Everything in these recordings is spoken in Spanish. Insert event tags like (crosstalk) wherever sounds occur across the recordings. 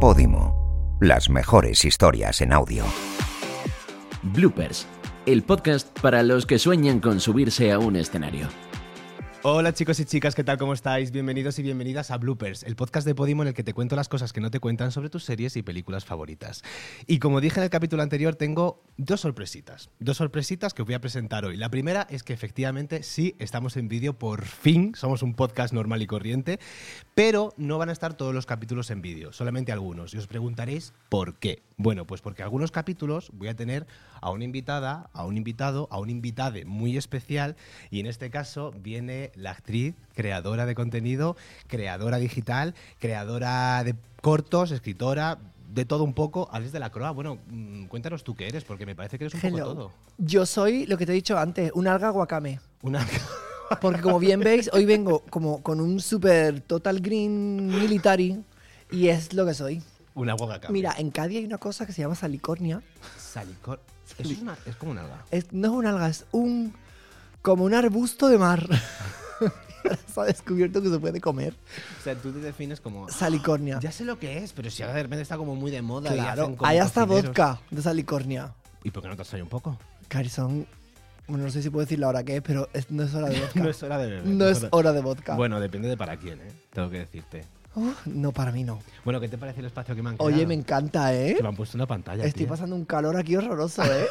Podimo. Las mejores historias en audio. Bloopers, el podcast para los que sueñan con subirse a un escenario. Hola chicos y chicas, ¿qué tal? ¿Cómo estáis? Bienvenidos y bienvenidas a Bloopers, el podcast de Podimo en el que te cuento las cosas que no te cuentan sobre tus series y películas favoritas. Y como dije en el capítulo anterior, tengo dos sorpresitas. Dos sorpresitas que os voy a presentar hoy. La primera es que efectivamente sí estamos en vídeo por fin, somos un podcast normal y corriente, pero no van a estar todos los capítulos en vídeo, solamente algunos. Y os preguntaréis por qué. Bueno, pues porque algunos capítulos voy a tener a una invitada, a un invitado, a un invitade muy especial y en este caso viene la actriz, creadora de contenido, creadora digital, creadora de cortos, escritora, de todo un poco. Alex de la Croa, bueno, mm, cuéntanos tú qué eres, porque me parece que eres un Hello. poco todo. Yo soy lo que te he dicho antes, un alga guacame. Una... Porque como bien veis, hoy vengo como con un super total green military y es lo que soy. una guaca. Mira, en Cádiz hay una cosa que se llama salicornia. Salicor. Es, una- es como un alga. Es- no es un alga, es un como un arbusto de mar. (laughs) (laughs) se ha descubierto que se puede comer. O sea, tú te defines como. Salicornia. Ya sé lo que es, pero si ahora de repente está como muy de moda. y Claro, hacen como hay hasta cocineros. vodka de salicornia. ¿Y por qué no te has traído un poco? Cari, son... Bueno, no sé si puedo decir la hora que es, pero es- no es hora de vodka. (laughs) No es hora de beber. No es hora de vodka. Bueno, depende de para quién, ¿eh? Tengo que decirte. No, para mí no. Bueno, ¿qué te parece el espacio que me han creado? Oye, me encanta, ¿eh? Que me han puesto una pantalla. Estoy tía. pasando un calor aquí horroroso, ¿eh?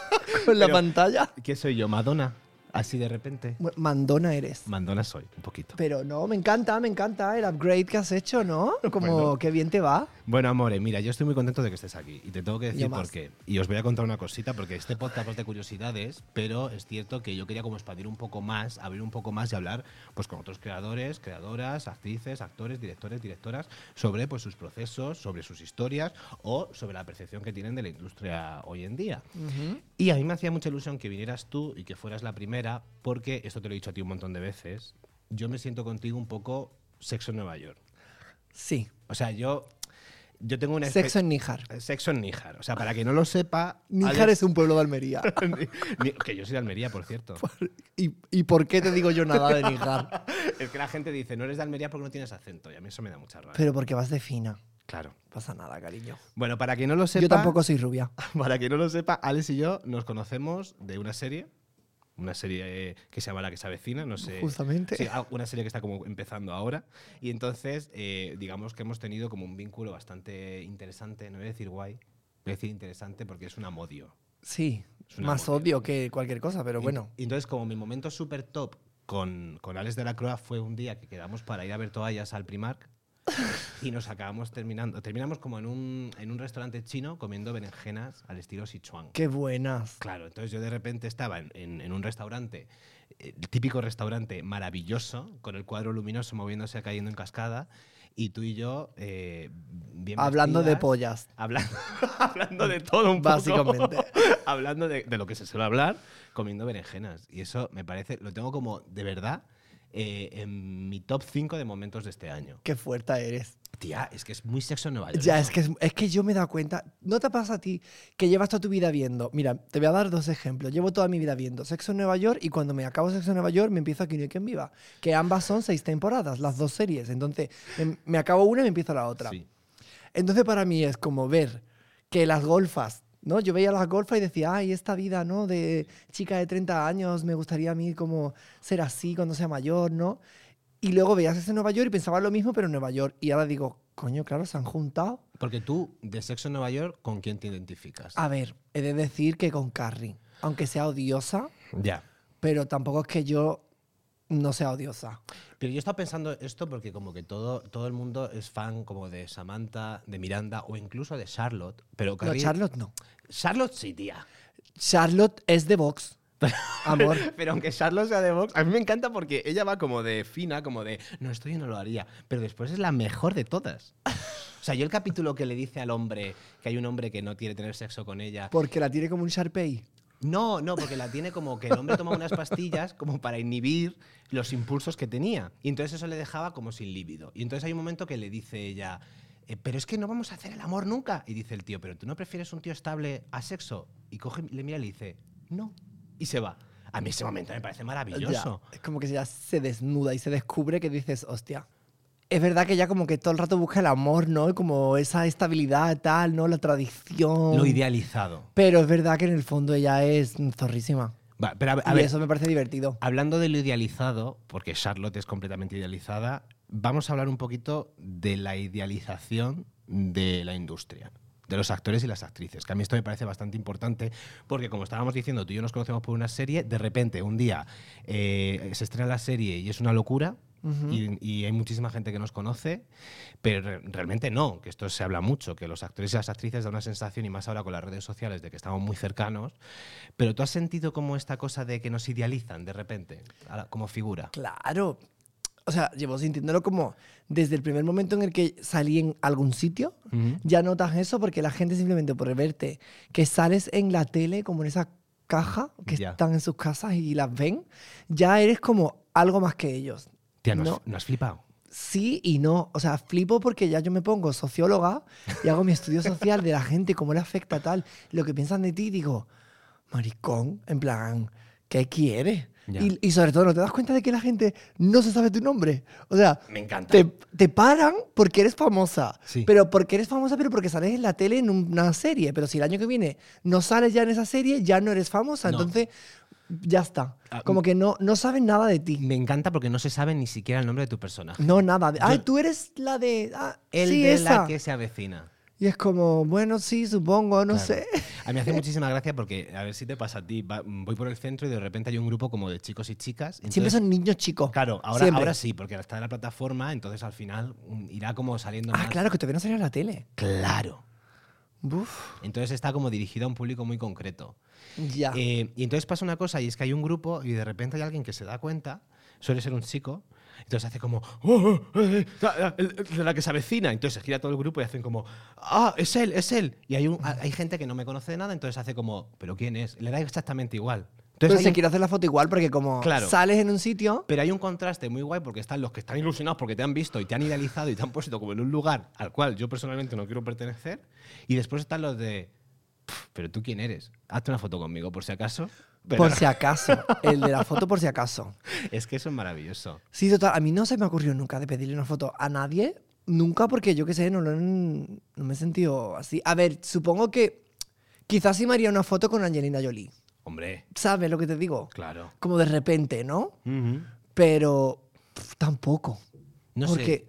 (laughs) Con la Pero- pantalla. ¿Qué soy yo? ¿Madonna? Así de repente. Mandona eres. Mandona soy, un poquito. Pero no, me encanta, me encanta el upgrade que has hecho, ¿no? (laughs) Como Bueno. que bien te va. Bueno, amore, mira, yo estoy muy contento de que estés aquí. Y te tengo que decir por qué. Y os voy a contar una cosita, porque este podcast es de curiosidades, pero es cierto que yo quería como expandir un poco más, abrir un poco más y hablar pues con otros creadores, creadoras, actrices, actores, directores, directoras, sobre pues sus procesos, sobre sus historias o sobre la percepción que tienen de la industria hoy en día. Y a mí me hacía mucha ilusión que vinieras tú y que fueras la primera, porque esto te lo he dicho a ti un montón de veces. Yo me siento contigo un poco sexo en Nueva York. Sí. O sea, yo, yo tengo una Sexo en Níjar. Sexo en Níjar. O sea, para que no lo sepa. Níjar Alex- es un pueblo de Almería. (laughs) Que yo soy de Almería, por cierto. (laughs) ¿Y, y por qué te digo yo nada de Níjar? (laughs) es que la gente dice, no eres de Almería porque no tienes acento. Y a mí eso me da mucha rabia. Pero porque vas de fina. claro. No pasa nada, cariño. Bueno, para que no lo sepa. Yo tampoco soy rubia. Para que no lo sepa, Alex y yo nos conocemos de una serie. Una serie que se llama La que se avecina, no sé. Justamente. Sí, una serie que está como empezando ahora. Y entonces, eh, digamos que hemos tenido como un vínculo bastante interesante. No voy a decir guay, voy a decir interesante porque es un amodio. Sí. Más movida. odio que cualquier cosa, pero Y- bueno. Y, entonces, como mi momento súper top con, con Alex de la Croa fue un día que quedamos para ir a ver toallas al Primark (laughs) y nos acabamos terminando. Terminamos como en un, en un restaurante chino comiendo berenjenas al estilo Sichuan. Qué buenas. Claro, entonces yo de repente estaba en, en- en un restaurante, el típico restaurante maravilloso, con el cuadro luminoso moviéndose, cayendo en cascada, y tú y yo, eh, bien Hablando de pollas. Hablando, (laughs) hablando de todo un poco. Básicamente. (laughs) hablando de, de lo que se suele hablar, comiendo berenjenas. Y eso me parece, lo tengo como de verdad eh, en mi top 5 de momentos de este año. Qué fuerte eres. Tía, es que es muy sexo en Nueva York. Ya, es que, es, es que yo me he dado cuenta. ¿No te pasa a ti que llevas toda tu vida viendo? Mira, te voy a dar dos ejemplos. Llevo toda mi vida viendo Sexo en Nueva York y cuando me acabo Sexo en Nueva York me empiezo Aquí no hay quien viva. Que ambas son seis temporadas, las dos series. Entonces, me, me acabo una y me empiezo la otra. Sí. Entonces, para mí es como ver que las golfas, ¿no? Yo veía las golfas y decía, ay, esta vida, ¿no? De chica de 30 años, me gustaría a mí como ser así cuando sea mayor, ¿no? Y luego veías ese Nueva York y pensaba lo mismo, pero en Nueva York. Y ahora digo, coño, claro, se han juntado. Porque tú, de sexo en Nueva York, ¿con quién te identificas? A ver, he de decir que con Carrie, aunque sea odiosa, Ya. pero tampoco es que yo no sea odiosa. Pero yo estaba pensando esto porque como que todo, todo el mundo es fan como de Samantha, de Miranda o incluso de Charlotte. Pero No, Charlotte no. Charlotte sí, tía. Charlotte es de Vox. Amor. (laughs) Pero aunque Charlotte sea de Vox, a mí me encanta porque ella va como de fina, como de, no, esto yo no lo haría. Pero después es la mejor de todas. O sea, yo el capítulo que le dice al hombre que hay un hombre que no quiere tener sexo con ella. Porque la tiene como un Sharpei. No, no, porque la tiene como que el hombre toma unas pastillas como para inhibir los impulsos que tenía. Y entonces eso le dejaba como sin líbido. Y entonces hay un momento que le dice ella, "Eh, pero es que no vamos a hacer el amor nunca. Y dice el tío, pero tú no prefieres un tío estable a sexo. Y coge, le mira y le dice, no. Y se va. A mí ese momento me parece maravilloso. Es como que ya se desnuda y se descubre que dices, hostia. Es verdad que ella como que todo el rato busca el amor, ¿no? Como esa estabilidad, tal, ¿no? La tradición. Lo idealizado. Pero es verdad que en el fondo ella es zorrísima. Va, pero a, a y ver, eso me parece divertido. hablando de lo idealizado, porque Charlotte es completamente idealizada, vamos a hablar un poquito de la idealización de la industria. De los actores y las actrices, que a mí esto me parece bastante importante, porque como estábamos diciendo, tú y yo nos conocemos por una serie, de repente un día eh, se estrena la serie y es una locura, y, y hay muchísima gente que nos conoce, pero re- realmente no, que esto se habla mucho, que los actores y las actrices da una sensación, y más ahora con las redes sociales, de que estamos muy cercanos. Pero tú has sentido como esta cosa de que nos idealizan de repente, como figura. Claro. O sea, llevo sintiéndolo como desde el primer momento en el que salí en algún sitio, ya notas eso porque la gente simplemente por verte que sales en la tele como en esa caja que Ya. están en sus casas y las ven, ya eres como algo más que ellos. Tía, ¿no, No. has, no has flipado? Sí y no. O sea, flipo porque ya yo me pongo socióloga y hago mi estudio social de la gente, cómo le afecta tal, lo que piensan de ti, digo, maricón, en plan, ¿qué quieres? Y, y sobre todo, ¿no te das cuenta de que la gente no se sabe tu nombre? O sea, Me encanta. te, te paran porque eres famosa. Sí. Pero porque eres famosa, pero porque sales en la tele en una serie. Pero si el año que viene no sales ya en esa serie, ya no eres famosa. No. Entonces, ya está. Ah, Como que no, no saben nada de ti. Me encanta porque no se sabe ni siquiera el nombre de tu personaje. No, nada. Ay, tú eres la de. ah, El sí, de esa. la que se avecina. Y es como, bueno, sí, supongo, no Claro. sé. A mí me hace (laughs) muchísima gracia porque, a ver si te pasa a ti, va- voy por el centro y de repente hay un grupo como de chicos y chicas. Siempre son niños chicos. Claro, ahora, Siempre. ahora sí, porque está en la plataforma, entonces al final mm, irá como saliendo Ah, más. claro, que todavía no salió en la tele. Claro. Uf, Entonces está como dirigido a un público muy concreto. ya. Eh, y entonces pasa una cosa y es que hay un grupo y de repente hay alguien que se da cuenta, suele ser un chico, entonces hace como, "Oh, oh, eh, eh, de la que se avecina. Entonces se gira todo el grupo y hacen como, ah, es él, es él. Y hay, un, hay gente que no me conoce de nada, entonces hace como, ¿pero quién es? Le da exactamente igual. Pero Entonces hay se un- quiere hacer la foto igual porque como Claro. sales en un sitio... pero hay un contraste muy guay porque están los que están ilusionados porque te han visto y te han idealizado y te han puesto como en un lugar al cual yo personalmente no quiero pertenecer. Y después están los de, "Pf, pero tú quién eres? Hazte una foto conmigo por si acaso. Pero Por si acaso. El de la foto por si acaso. (laughs) es que eso es maravilloso. Sí, total. A mí no se me ocurrió nunca de pedirle una foto a nadie. Nunca porque yo qué sé, no, lo no me he sentido así. A ver, supongo que quizás sí me haría una foto con Angelina Jolie. Hombre, ¿Sabes lo que te digo? claro. Como de repente, ¿no? Pero tampoco. No. Porque,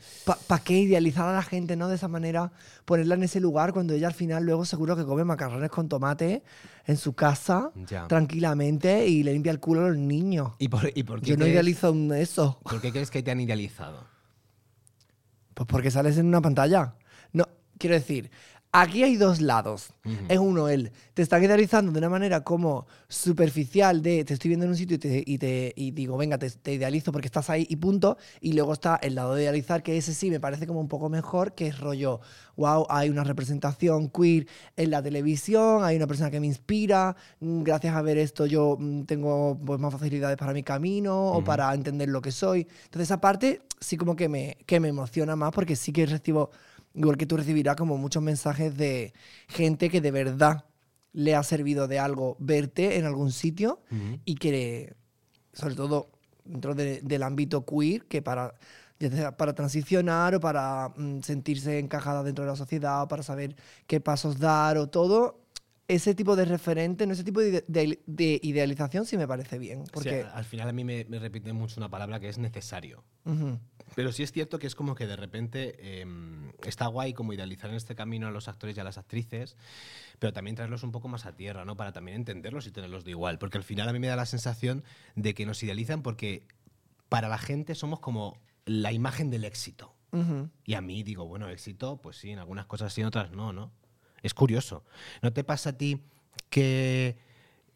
¿para qué idealizar a la gente, no? De esa manera, ponerla en ese lugar cuando ella al final luego seguro que come macarrones con tomate en su casa, Ya. tranquilamente, y le limpia el culo a los niños. ¿Y por, y por qué Yo no idealizo eso. ¿Por qué crees que te han idealizado? Pues porque sales en una pantalla. No, quiero decir, aquí hay dos lados. Es uno, el te están idealizando de una manera como superficial de te estoy viendo en un sitio y te, y te- y digo, venga, te, te idealizo porque estás ahí y punto. Y luego está el lado de idealizar, que ese sí me parece como un poco mejor, que es rollo, wow, hay una representación queer en la televisión, hay una persona que me inspira, mm, gracias a ver esto yo mm, tengo pues, más facilidades para mi camino o para entender lo que soy. Entonces esa parte sí como que me, que me emociona más porque sí que recibo, igual que tú recibirás como muchos mensajes de gente que de verdad le ha servido de algo verte en algún sitio y que, sobre todo dentro de- del ámbito queer, que para, para transicionar o para mm, sentirse encajada dentro de la sociedad o para saber qué pasos dar o todo, ese tipo de referente, no ese tipo de, de- de idealización sí me parece bien. Porque, O sea, al final a mí me, me repite mucho una palabra que es necesario. Pero sí es cierto que es como que de repente eh, está guay como idealizar en este camino a los actores y a las actrices, pero también traerlos un poco más a tierra, ¿no? Para también entenderlos y tenerlos de igual. Porque al final a mí me da la sensación de que nos idealizan porque para la gente somos como la imagen del éxito. Y a mí digo, bueno, éxito, pues sí, en algunas cosas sí, en otras no, ¿no? Es curioso. ¿No te pasa a ti que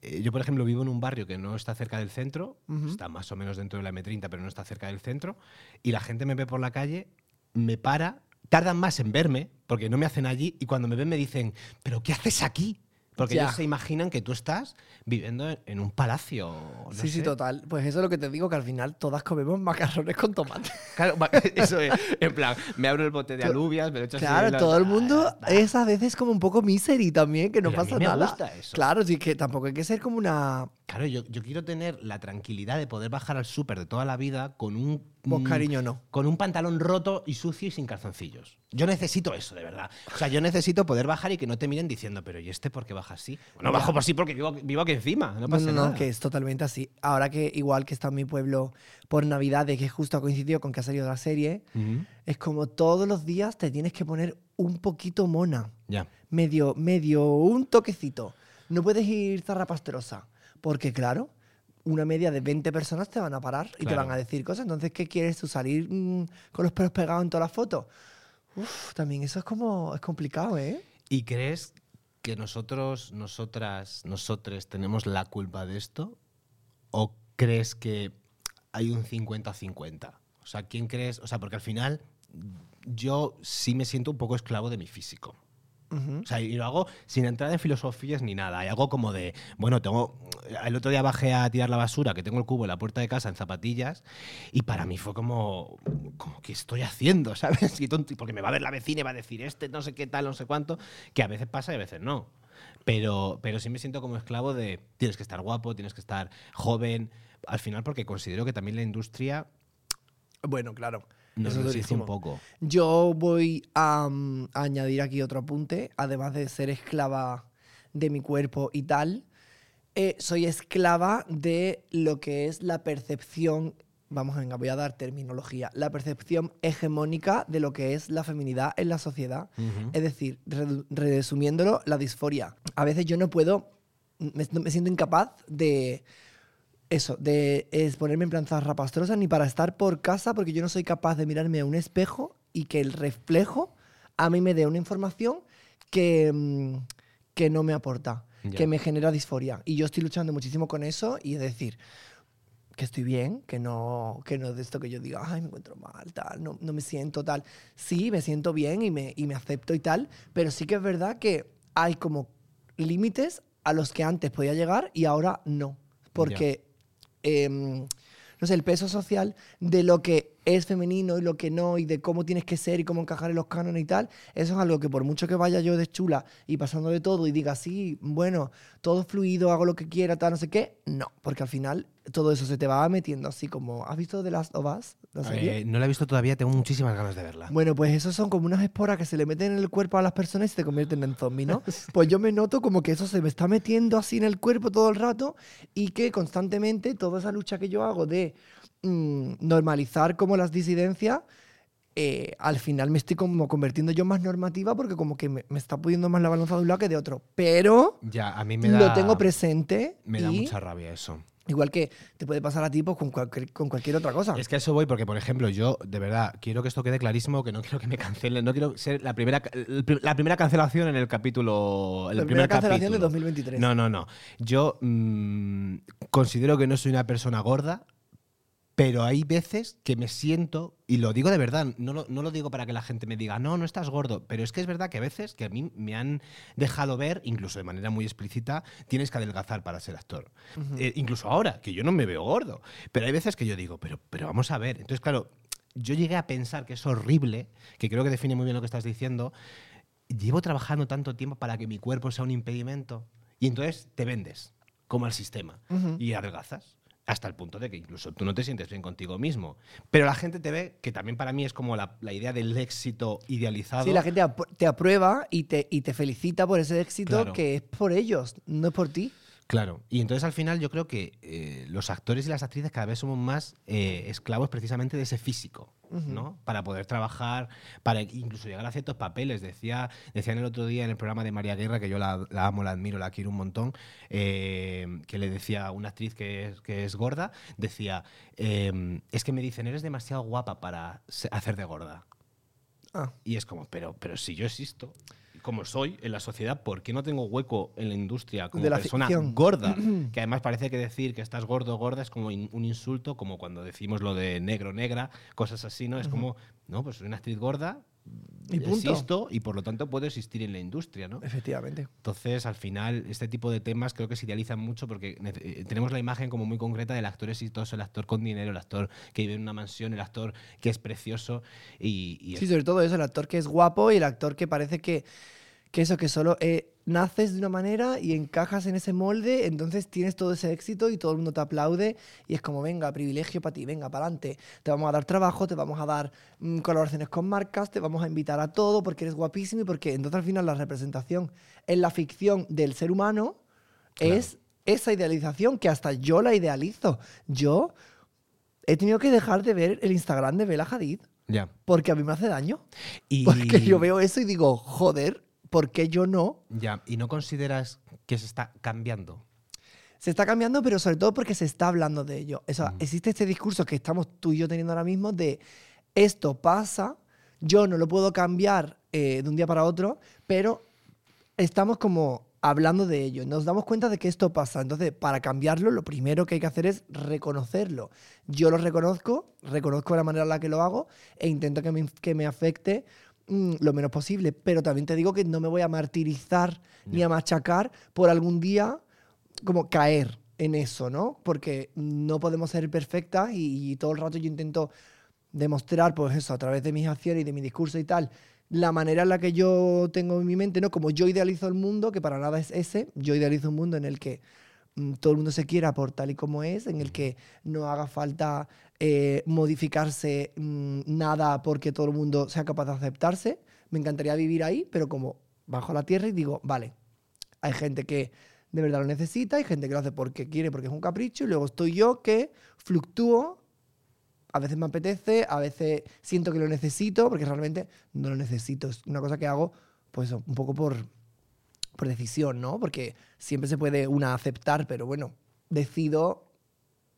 eh, yo, por ejemplo, vivo en un barrio que no está cerca del centro, está más o menos dentro de la M30, pero no está cerca del centro, y la gente me ve por la calle, me para, tardan más en verme, porque no me hacen allí, y cuando me ven me dicen, ¿pero qué haces aquí? Porque Ya. ellos se imaginan que tú estás viviendo en, un palacio. no sí, sí, total. Pues eso es lo que te digo, que al final todas comemos macarrones con tomate. (laughs) Claro, (laughs) eso es. En plan, me abro el bote de alubias, me lo echo así Claro, la- todo el Ah, mundo está. es a veces como un poco misery también, que no Pero a mí pasa me nada. gusta eso. Claro, sí que tampoco hay que ser como una... Claro, yo, yo quiero tener la tranquilidad de poder bajar al súper de toda la vida con un. Pues mm, cariño, no. Con un pantalón roto y sucio y sin calzoncillos. Yo necesito eso, de verdad. O sea, yo necesito poder bajar y que no te miren diciendo, pero ¿y este por qué baja así? Bueno, bajo por sí porque vivo, vivo aquí encima. No No, pasa no, no, nada. que es totalmente así. Ahora que igual que está en mi pueblo por Navidades, que justo ha coincidido con que ha salido la serie, es como todos los días te tienes que poner un poquito mona. Ya. Medio, medio, un toquecito. No puedes ir zarrapastrosa. Porque claro, una media de 20 personas te van a parar y te van a decir cosas. Entonces, ¿qué quieres tú? ¿Salir mm, con los pelos pegados en todas las fotos? Uf, también eso es como, es complicado, ¿eh? ¿Y crees que nosotros, nosotras, nosotres tenemos la culpa de esto? ¿O crees que hay un 50-50? O sea, ¿quién crees? O sea, porque al final yo sí me siento un poco esclavo de mi físico. Ujú. O sea, y lo hago sin entrar en filosofías ni nada. Hay algo como de, bueno, tengo. El otro día bajé a tirar la basura, que tengo el cubo en la puerta de casa en zapatillas, y para mí fue como, como ¿qué estoy haciendo? (laughs) ¿Sabes? Y tonto, porque me va a ver la vecina y va a decir este, no sé qué tal, no sé cuánto, que a veces pasa y a veces no. Pero, pero sí me siento como esclavo de tienes que estar guapo, tienes que estar joven. Al final, porque considero que también la industria Bueno, claro. Nos eso exige un poco. Yo voy a, mm, a añadir aquí otro apunte, además de ser esclava de mi cuerpo y tal, eh, soy esclava de lo que es la percepción, vamos, venga, voy a dar terminología, la percepción hegemónica de lo que es la feminidad en la sociedad. Es decir, resumiéndolo, la disforia. A veces yo no puedo, me, me siento incapaz de eso, de es ponerme en plan zarrapastrosa ni para estar por casa porque yo no soy capaz de mirarme a un espejo y que el reflejo a mí me dé una información que, mm, que no me aporta, que me genera disforia. Y yo estoy luchando muchísimo con eso y es decir, que estoy bien, que no, que no es de esto que yo diga, ay, me encuentro mal, tal, no, no me siento tal. Sí, me siento bien y me, y me acepto y tal, pero sí que es verdad que hay como límites a los que antes podía llegar y ahora no. Porque, em, no sé, el peso social de lo que es femenino y lo que no, y de cómo tienes que ser y cómo encajar en los cánones y tal, eso es algo que por mucho que vaya yo de chula y pasando de todo y diga, sí, bueno, todo fluido, hago lo que quiera, tal, no sé qué, no, porque al final todo eso se te va metiendo así como, ¿has visto The Last of Us? la serie? Eh, no la he visto todavía, tengo muchísimas ganas de verla. Bueno, pues esos son como unas esporas que se le meten en el cuerpo a las personas y se te convierten en zombies, ¿no? (laughs) Pues yo me noto como que eso se me está metiendo así en el cuerpo todo el rato y que constantemente toda esa lucha que yo hago de mm, normalizar como las disidencias, eh, al final me estoy como convirtiendo yo más normativa porque como que me, me está pudiendo más la balanza de un lado que de otro. Pero Ya, a mí me da. lo tengo presente Me da y mucha rabia eso. igual que te puede pasar a ti pues, con, cualquier, con cualquier otra cosa. Es que a eso voy porque, por ejemplo, yo de verdad quiero que esto quede clarísimo, que no (laughs) quiero que me cancelen, no quiero ser la primera, la primera cancelación en el capítulo. en la el primera primer cancelación de capítulo. 2023. No, no, no. Yo mm, considero que no soy una persona gorda, pero hay veces que me siento, y lo digo de verdad, no lo, no lo digo para que la gente me diga, no, no estás gordo, pero es que es verdad que a veces que a mí me han dejado ver, incluso de manera muy explícita, tienes que adelgazar para ser actor. Eh, incluso ahora, que yo no me veo gordo, pero hay veces que yo digo, pero, pero vamos a ver. Entonces, claro, yo llegué a pensar que es horrible, que creo que define muy bien lo que estás diciendo, llevo trabajando tanto tiempo para que mi cuerpo sea un impedimento. Y entonces te vendes, como al sistema, y adelgazas. Hasta el punto de que incluso tú no te sientes bien contigo mismo. Pero la gente te ve, que también para mí es como la, la idea del éxito idealizado. Sí, la gente te aprueba y te, y te felicita por ese éxito Claro. que es por ellos, no es por ti. Claro, y entonces al final yo creo que eh, los actores y las actrices cada vez somos más eh, esclavos precisamente de ese físico, ¿no? Para poder trabajar, para incluso llegar a ciertos papeles. Decía, decían el otro día en el programa de María Guerra, que yo la, la amo, la admiro, la quiero un montón, eh, que le decía a una actriz que es, que es gorda, decía, eh, es que me dicen, eres demasiado guapa para hacer de gorda. Ah, Y es como, pero, pero si yo existo, como soy en la sociedad, ¿por qué no tengo hueco en la industria como De la persona ficción. gorda? (clears throat) Que además parece que decir que estás gordo o gorda es como in- un insulto, como cuando decimos lo de negro negra, cosas así, ¿no? Es como, no, pues soy una actriz gorda, Y punto. existo y por lo tanto puedo existir en la industria, ¿no? Efectivamente. Entonces, al final, este tipo de temas creo que se idealizan mucho porque eh, tenemos la imagen como muy concreta del actor exitoso, el actor con dinero, el actor que vive en una mansión, el actor que es precioso y, y Sí, sobre todo eso, el actor que es guapo y el actor que parece que, que eso, que solo eh, naces de una manera y encajas en ese molde, entonces tienes todo ese éxito y todo el mundo te aplaude y es como, venga, privilegio para ti, venga, para adelante. Te vamos a dar trabajo, te vamos a dar mm, colaboraciones con marcas, te vamos a invitar a todo porque eres guapísimo y porque entonces al final la representación en la ficción del ser humano es esa idealización que hasta yo la idealizo. Yo he tenido que dejar de ver el Instagram de Bella Hadid. ya. Porque a mí me hace daño. Y, Porque yo veo eso y digo, joder, ¿por qué yo no? Ya, ¿y no consideras que se está cambiando? Se está cambiando, pero sobre todo porque se está hablando de ello. O sea, Ujú. existe este discurso que estamos tú y yo teniendo ahora mismo de esto pasa, yo no lo puedo cambiar eh, de un día para otro, pero estamos como hablando de ello. Nos damos cuenta de que esto pasa. Entonces, para cambiarlo, lo primero que hay que hacer es reconocerlo. Yo lo reconozco, reconozco la manera en la que lo hago e intento que me, que me afecte mm, lo menos posible. Pero también te digo que no me voy a martirizar ni a machacar por algún día como caer en eso, ¿no? Porque no podemos ser perfectas y, y todo el rato yo intento demostrar, pues eso, a través de mis acciones y de mi discurso y tal, la manera en la que yo tengo en mi mente, ¿no? Como yo idealizo el mundo, que para nada es ese, yo idealizo un mundo en el que todo el mundo se quiera por tal y como es, en el que no haga falta eh, modificarse mm, nada porque todo el mundo sea capaz de aceptarse. Me encantaría vivir ahí, pero como bajo la tierra y digo, vale, hay gente que de verdad lo necesita, hay gente que lo hace porque quiere, porque es un capricho, y luego estoy yo que fluctúo. A veces me apetece, a veces siento que lo necesito, porque realmente no lo necesito. Es una cosa que hago, pues, un poco por, por decisión, ¿no? Porque siempre se puede una aceptar, pero bueno, decido,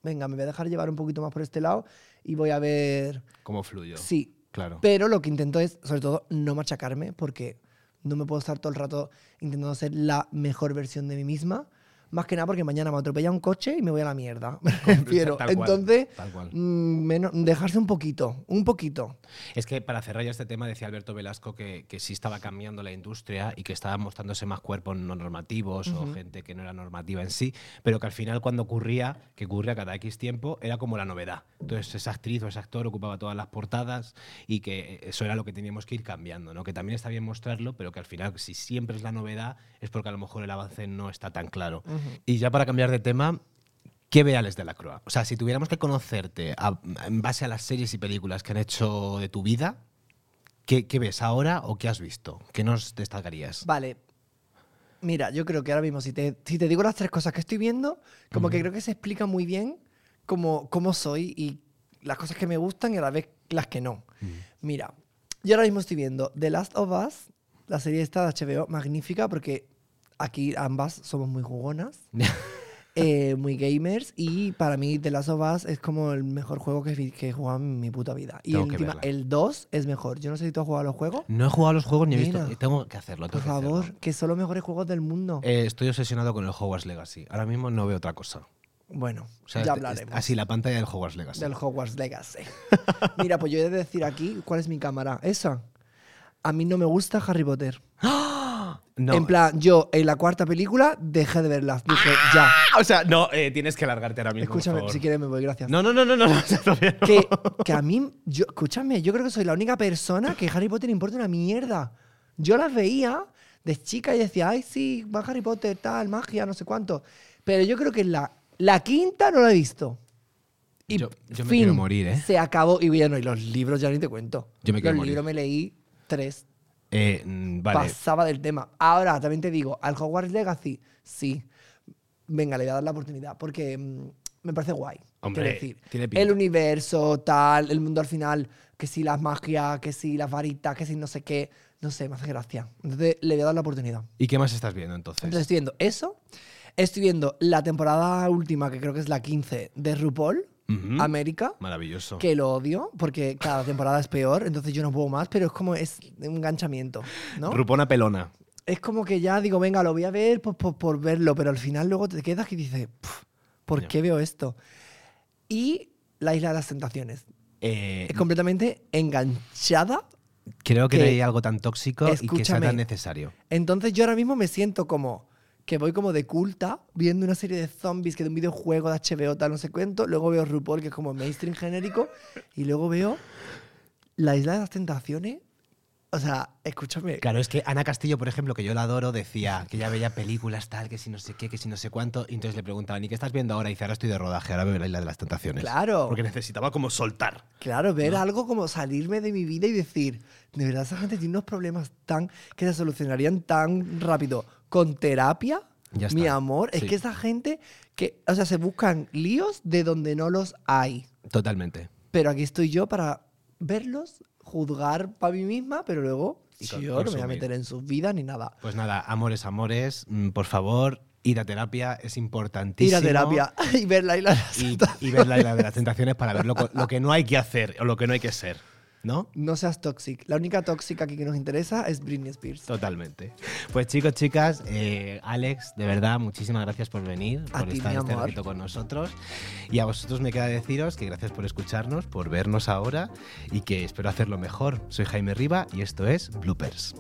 venga, me voy a dejar llevar un poquito más por este lado y voy a ver. ¿Cómo fluyo? Sí, Claro. pero lo que intento es, sobre todo, no machacarme, porque no me puedo estar todo el rato intentando ser la mejor versión de mí misma. Más que nada porque mañana me atropella un coche y me voy a la mierda. (laughs) (laughs) Me refiero. Tal cual, Entonces, tal cual. mm, menos- dejarse un poquito, un poquito. Es que para cerrar ya este tema, decía Alberto Velasco que, que sí estaba cambiando la industria y que estaban mostrándose más cuerpos no normativos o gente que no era normativa en sí, pero que al final cuando ocurría, que ocurría cada X tiempo, era como la novedad. Entonces esa actriz o ese actor ocupaba todas las portadas y que eso era lo que teníamos que ir cambiando, ¿no? que también está bien mostrarlo, pero que al final si siempre es la novedad es porque a lo mejor el avance no está tan claro. Y ya para cambiar de tema, ¿Qué ve Alex de la Croix? O sea, si tuviéramos que conocerte a- en base a las series y películas que han hecho de tu vida, ¿qué, qué ves ahora o qué has visto? ¿Qué nos destacarías? Vale. Mira, yo creo que ahora mismo, si te, si te digo las tres cosas que estoy viendo, como que creo que se explica muy bien cómo, cómo soy y las cosas que me gustan y a la vez las que no. Mira, yo ahora mismo estoy viendo The Last of Us, la serie esta de HBO, magnífica porque aquí ambas somos muy jugonas. (laughs) eh, muy gamers y para mí The Last of Us es como el mejor juego que, que he jugado en mi puta vida. Y Tengo que encima, verla. el 2 es mejor. Yo no sé si tú has jugado a los juegos. No he jugado a los juegos ni he visto. Tengo que hacerlo. Por tengo que hacerlo. favor, que son los mejores juegos del mundo. Eh, estoy obsesionado con el Hogwarts Legacy. Ahora mismo no veo otra cosa. bueno, O sea, ya hablaremos así la pantalla del Hogwarts Legacy. del Hogwarts Legacy. (laughs) Mira, pues yo he de decir aquí, ¿cuál es mi cámara? Esa. A mí no me gusta Harry Potter. No. En plan, yo en la cuarta película dejé de verlas. Dije, ya. Ah, o sea, no, eh, tienes que largarte ahora mismo. por Escúchame, favor. si quieres me voy, gracias. No, no, no, no, no, no, (laughs) todavía no. que, que a mí, yo, escúchame, yo creo que soy la única persona que Harry Potter importa una mierda. Yo las veía de chica y decía, ay, sí, va Harry Potter, tal, magia, no sé cuánto. Pero yo creo que la, la quinta no la he visto. Y Yo- yo me fin, quiero morir, ¿eh? Se acabó. Y bueno, y los libros ya ni te cuento. Yo me quiero los morir. libros me leí tres. Eh, mm, vale. Pasaba del tema. Ahora, también te digo, al Hogwarts Legacy, sí. Venga, le voy a dar la oportunidad porque mm, me parece guay. Hombre, Quiero decir, tiene pinta. el universo, tal, el mundo al final, que si las magias, que si las varitas, que si no sé qué, no sé, me hace gracia. Entonces, le voy a dar la oportunidad. ¿Y qué más estás viendo entonces? Entonces, estoy viendo eso. Estoy viendo la temporada última, que creo que es la 15, de RuPaul, América Maravilloso. que lo odio porque cada temporada es peor, entonces yo no puedo más, pero es como es un enganchamiento, ¿no? Rupona pelona. es como que ya digo, venga, lo voy a ver por, por- por verlo, pero al final luego te quedas y dices, "Puf, ¿por qué veo esto? Y La Isla de las Tentaciones. Eh, Es completamente enganchada Creo que, no que- hay algo tan tóxico y que sea tan necesario. Entonces yo ahora mismo me siento como que voy como de culta viendo una serie de zombies que de un videojuego de HBO tal no sé cuánto, luego veo RuPaul que es como mainstream genérico y luego veo La Isla de las Tentaciones. O sea, escúchame. Claro, es que Ana Castillo, por ejemplo, que yo la adoro, decía que ella veía películas tal, que si no sé qué, que si no sé cuánto, y entonces le preguntaban, ¿y qué estás viendo ahora? Y dice, ahora estoy de rodaje, ahora veo la Isla de las Tentaciones. Claro. Porque necesitaba como soltar. Claro, ver algo como salirme de mi vida y decir, de verdad esa gente tiene unos problemas tan que se solucionarían tan rápido con terapia. Ya. Mi amor, es que esa gente que, o sea, se buscan líos de donde no los hay. Totalmente. Pero aquí estoy yo para verlos, juzgar para mí misma, pero luego Y yo no me voy a meter en sus vidas ni nada. Pues nada, amores, amores, mm, por favor, ir a terapia, es importantísimo. Ir a terapia (laughs) y ver la isla de las Y, Tentaciones. y ver la Isla de las Tentaciones para ver lo, lo que no hay que hacer o lo que no hay que ser, ¿no? No seas tóxica. La única tóxica aquí que nos interesa es Britney Spears. Totalmente. Pues chicos, chicas, eh, Alex, de verdad, muchísimas gracias por venir, A por ti, estar este ratito con nosotros. Y a vosotros me queda deciros que gracias por escucharnos, por vernos ahora y que espero hacerlo mejor. Soy Jaime Riva y esto es Bloopers.